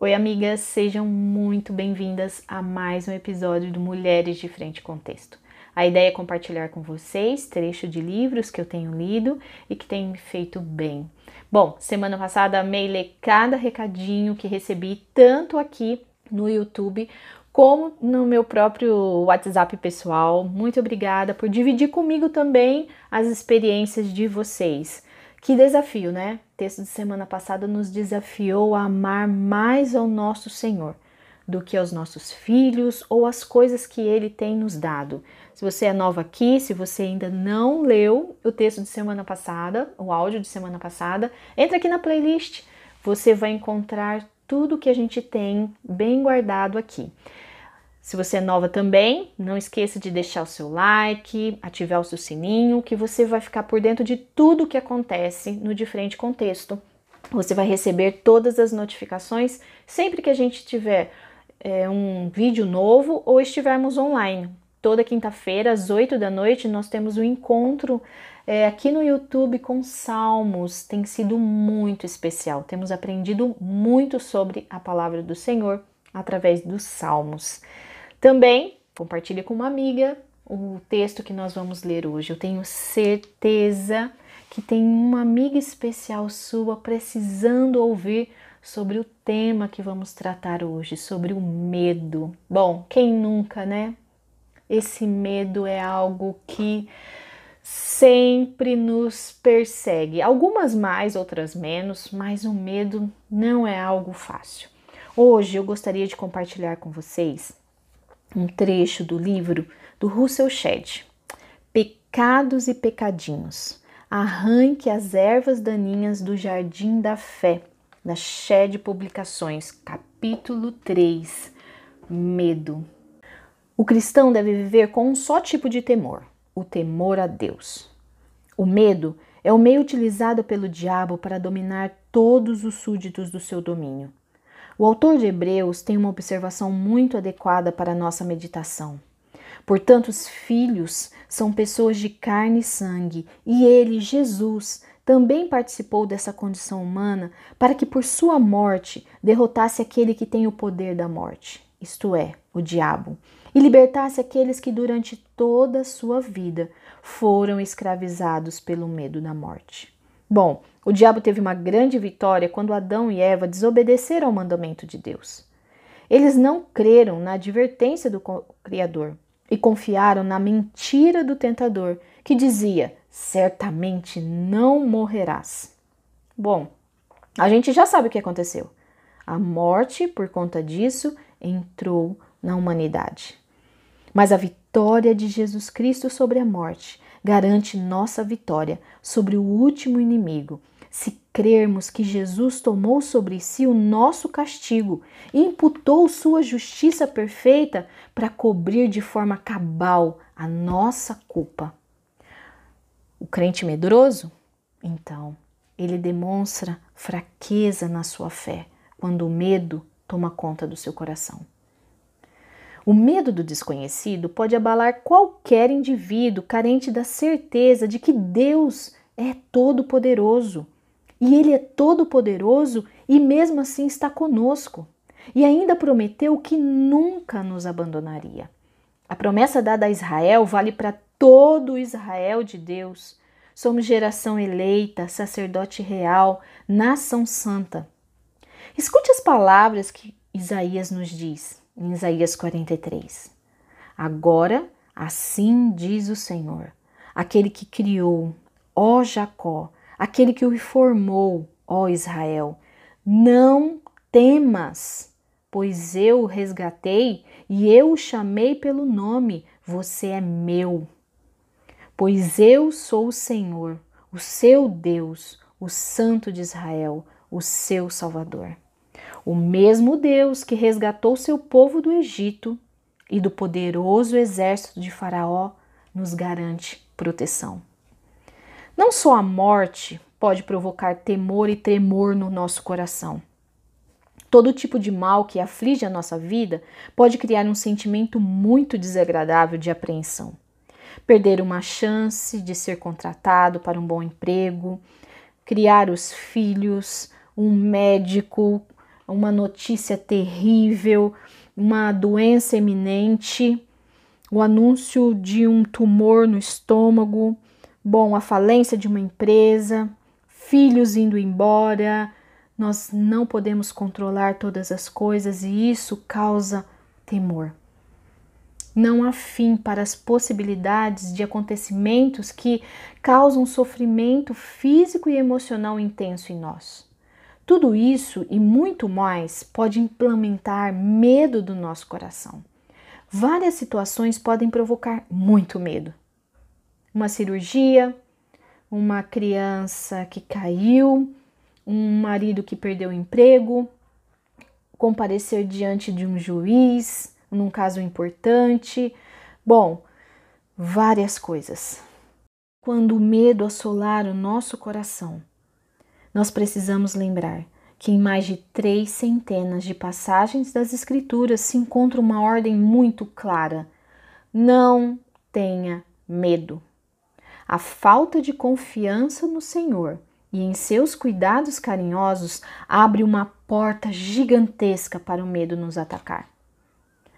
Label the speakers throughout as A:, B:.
A: Oi, amigas, sejam muito bem-vindas a mais um episódio do Mulheres de Frente com Texto. A ideia é compartilhar com vocês trecho de livros que eu tenho lido e que têm me feito bem. Bom, semana passada amei ler cada recadinho que recebi tanto aqui no YouTube como no meu próprio WhatsApp pessoal. Muito obrigada por dividir comigo também as experiências de vocês. Que desafio, né? Texto de semana passada nos desafiou a amar mais ao nosso Senhor do que aos nossos filhos ou as coisas que ele tem nos dado. Se você é nova aqui, se você ainda não leu o texto de semana passada, o áudio de semana passada, entra aqui na playlist. Você vai encontrar tudo que a gente tem bem guardado aqui. Se você é nova também, não esqueça de deixar o seu like, ativar o seu sininho, que você vai ficar por dentro de tudo o que acontece no Diferente Contexto. Você vai receber todas as notificações sempre que a gente tiver é, um vídeo novo ou estivermos online. Toda quinta-feira, às 8 da noite, nós temos um encontro é, aqui no YouTube com Salmos. Tem sido muito especial. Temos aprendido muito sobre a palavra do Senhor através dos Salmos. Também compartilhe com uma amiga o texto que nós vamos ler hoje. Eu tenho certeza que tem uma amiga especial sua precisando ouvir sobre o tema que vamos tratar hoje, sobre o medo. Bom, quem nunca, né? Esse medo é algo que sempre nos persegue, algumas mais, outras menos, mas o medo não é algo fácil. Hoje eu gostaria de compartilhar com vocês um trecho do livro do Russell Shedd, Pecados e Pecadinhos. Arranque as ervas daninhas do jardim da fé, da Shedd Publicações, capítulo 3, Medo. O cristão deve viver com um só tipo de temor, o temor a Deus. O medo é o meio utilizado pelo diabo para dominar todos os súditos do seu domínio. O autor de Hebreus tem uma observação muito adequada para a nossa meditação. Portanto, os filhos são pessoas de carne e sangue, e ele, Jesus, também participou dessa condição humana para que por sua morte derrotasse aquele que tem o poder da morte, isto é, o diabo, e libertasse aqueles que durante toda a sua vida foram escravizados pelo medo da morte. Bom, o diabo teve uma grande vitória quando Adão e Eva desobedeceram ao mandamento de Deus. Eles não creram na advertência do Criador e confiaram na mentira do tentador, que dizia: certamente não morrerás. Bom, a gente já sabe o que aconteceu. A morte, por conta disso, entrou na humanidade. Mas a vitória de Jesus Cristo sobre a morte garante nossa vitória sobre o último inimigo. Se crermos que Jesus tomou sobre si o nosso castigo e imputou sua justiça perfeita para cobrir de forma cabal a nossa culpa. O crente medroso? Então, ele demonstra fraqueza na sua fé quando o medo toma conta do seu coração. O medo do desconhecido pode abalar qualquer indivíduo carente da certeza de que Deus é todo-poderoso. E Ele é todo-poderoso e mesmo assim está conosco. E ainda prometeu que nunca nos abandonaria. A promessa dada a Israel vale para todo Israel de Deus. Somos geração eleita, sacerdote real, nação santa. Escute as palavras que Isaías nos diz em Isaías 43. Agora, assim diz o Senhor, aquele que criou, ó Jacó, aquele que o formou, ó Israel, não temas, pois eu o resgatei e eu o chamei pelo nome, você é meu. Pois eu sou o Senhor, o seu Deus, o Santo de Israel, o seu Salvador. O mesmo Deus que resgatou seu povo do Egito e do poderoso exército de Faraó nos garante proteção. Não só a morte pode provocar temor e tremor no nosso coração. Todo tipo de mal que aflige a nossa vida pode criar um sentimento muito desagradável de apreensão. Perder uma chance de ser contratado para um bom emprego, criar os filhos, um médico uma notícia terrível, uma doença eminente, o anúncio de um tumor no estômago, bom, a falência de uma empresa, filhos indo embora. Nós não podemos controlar todas as coisas e isso causa temor. Não há fim para as possibilidades de acontecimentos que causam sofrimento físico e emocional intenso em nós. Tudo isso e muito mais pode implementar medo do nosso coração. Várias situações podem provocar muito medo. Uma cirurgia, uma criança que caiu, um marido que perdeu o emprego, comparecer diante de um juiz, num caso importante. Bom, várias coisas. Quando o medo assolar o nosso coração, nós precisamos lembrar que em mais de três centenas de passagens das Escrituras se encontra uma ordem muito clara: não tenha medo. A falta de confiança no Senhor e em seus cuidados carinhosos abre uma porta gigantesca para o medo nos atacar.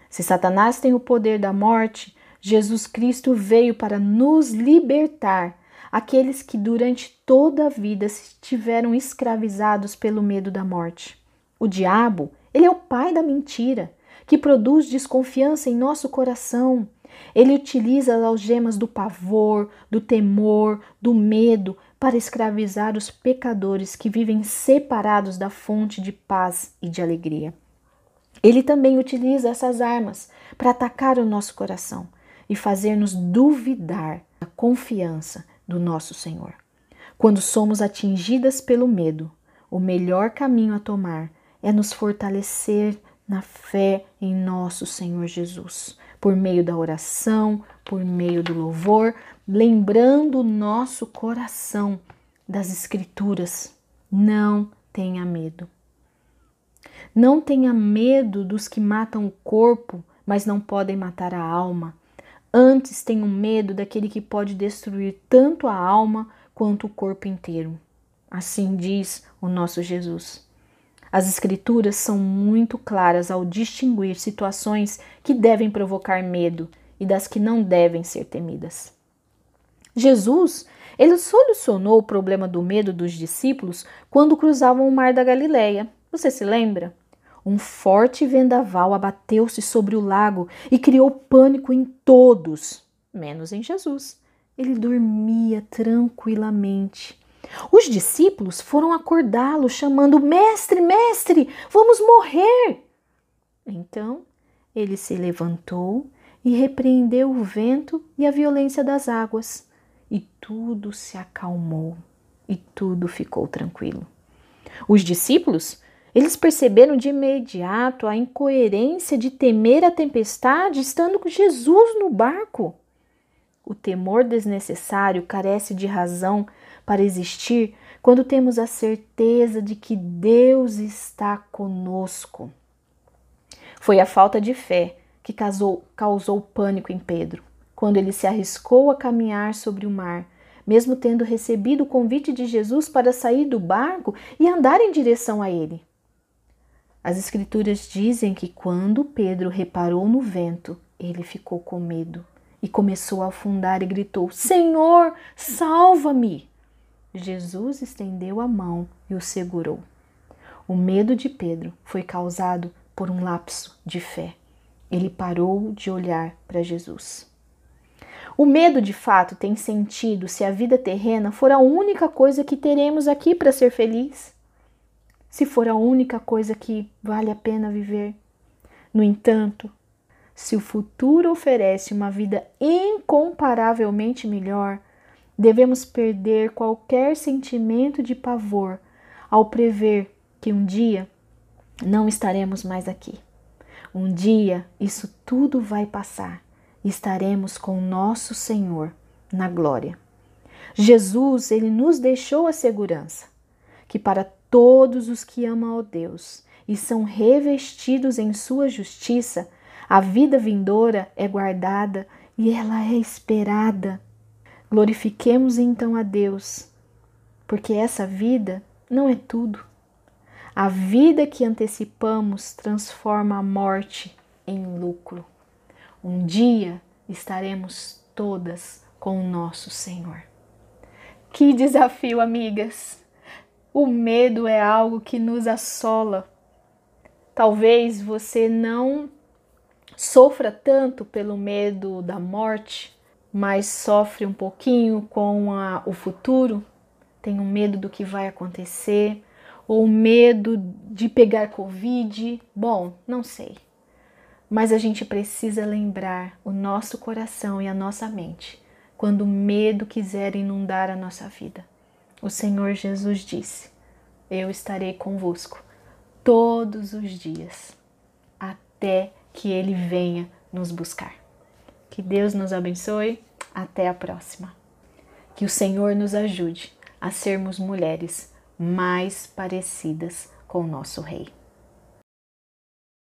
A: Se Satanás tem o poder da morte, Jesus Cristo veio para nos libertar aqueles que durante toda a vida estiveram escravizados pelo medo da morte. O diabo, ele é o pai da mentira, que produz desconfiança em nosso coração. Ele utiliza as algemas do pavor, do temor, do medo para escravizar os pecadores que vivem separados da fonte de paz e de alegria. Ele também utiliza essas armas para atacar o nosso coração e fazer-nos duvidar da confiança do nosso Senhor. Quando somos atingidas pelo medo, o melhor caminho a tomar é nos fortalecer na fé em nosso Senhor Jesus, por meio da oração, por meio do louvor, lembrando o nosso coração das Escrituras. Não tenha medo. Não tenha medo dos que matam o corpo, mas não podem matar a alma. Antes tenho medo daquele que pode destruir tanto a alma quanto o corpo inteiro. Assim diz o nosso Jesus. As Escrituras são muito claras ao distinguir situações que devem provocar medo e das que não devem ser temidas. Jesus, ele solucionou o problema do medo dos discípulos quando cruzavam o mar da Galileia. Você se lembra? Um forte vendaval abateu-se sobre o lago e criou pânico em todos, menos em Jesus. Ele dormia tranquilamente. Os discípulos foram acordá-lo, chamando: Mestre, mestre, vamos morrer! Então ele se levantou e repreendeu o vento e a violência das águas, e tudo se acalmou e tudo ficou tranquilo. Os discípulos eles perceberam de imediato a incoerência de temer a tempestade estando com Jesus no barco. O temor desnecessário carece de razão para existir quando temos a certeza de que Deus está conosco. Foi a falta de fé que causou, causou pânico em Pedro, quando ele se arriscou a caminhar sobre o mar, mesmo tendo recebido o convite de Jesus para sair do barco e andar em direção a ele. As Escrituras dizem que quando Pedro reparou no vento, ele ficou com medo e começou a afundar e gritou: Senhor, salva-me! Jesus estendeu a mão e o segurou. O medo de Pedro foi causado por um lapso de fé. Ele parou de olhar para Jesus. O medo de fato tem sentido se a vida terrena for a única coisa que teremos aqui para ser feliz se for a única coisa que vale a pena viver. No entanto, se o futuro oferece uma vida incomparavelmente melhor, devemos perder qualquer sentimento de pavor ao prever que um dia não estaremos mais aqui. Um dia isso tudo vai passar e estaremos com nosso Senhor na glória. Jesus, ele nos deixou a segurança que para todos os que amam ao Deus e são revestidos em sua justiça, a vida vindoura é guardada e ela é esperada. Glorifiquemos então a Deus, porque essa vida não é tudo. A vida que antecipamos transforma a morte em lucro. Um dia estaremos todas com o nosso Senhor. Que desafio, amigas! O medo é algo que nos assola. Talvez você não sofra tanto pelo medo da morte, mas sofre um pouquinho com a, o futuro, tem um medo do que vai acontecer, ou medo de pegar Covid. Bom, não sei. Mas a gente precisa lembrar o nosso coração e a nossa mente quando o medo quiser inundar a nossa vida. O Senhor Jesus disse: Eu estarei convosco todos os dias, até que Ele venha nos buscar. Que Deus nos abençoe. Até a próxima. Que o Senhor nos ajude a sermos mulheres mais parecidas com o nosso Rei.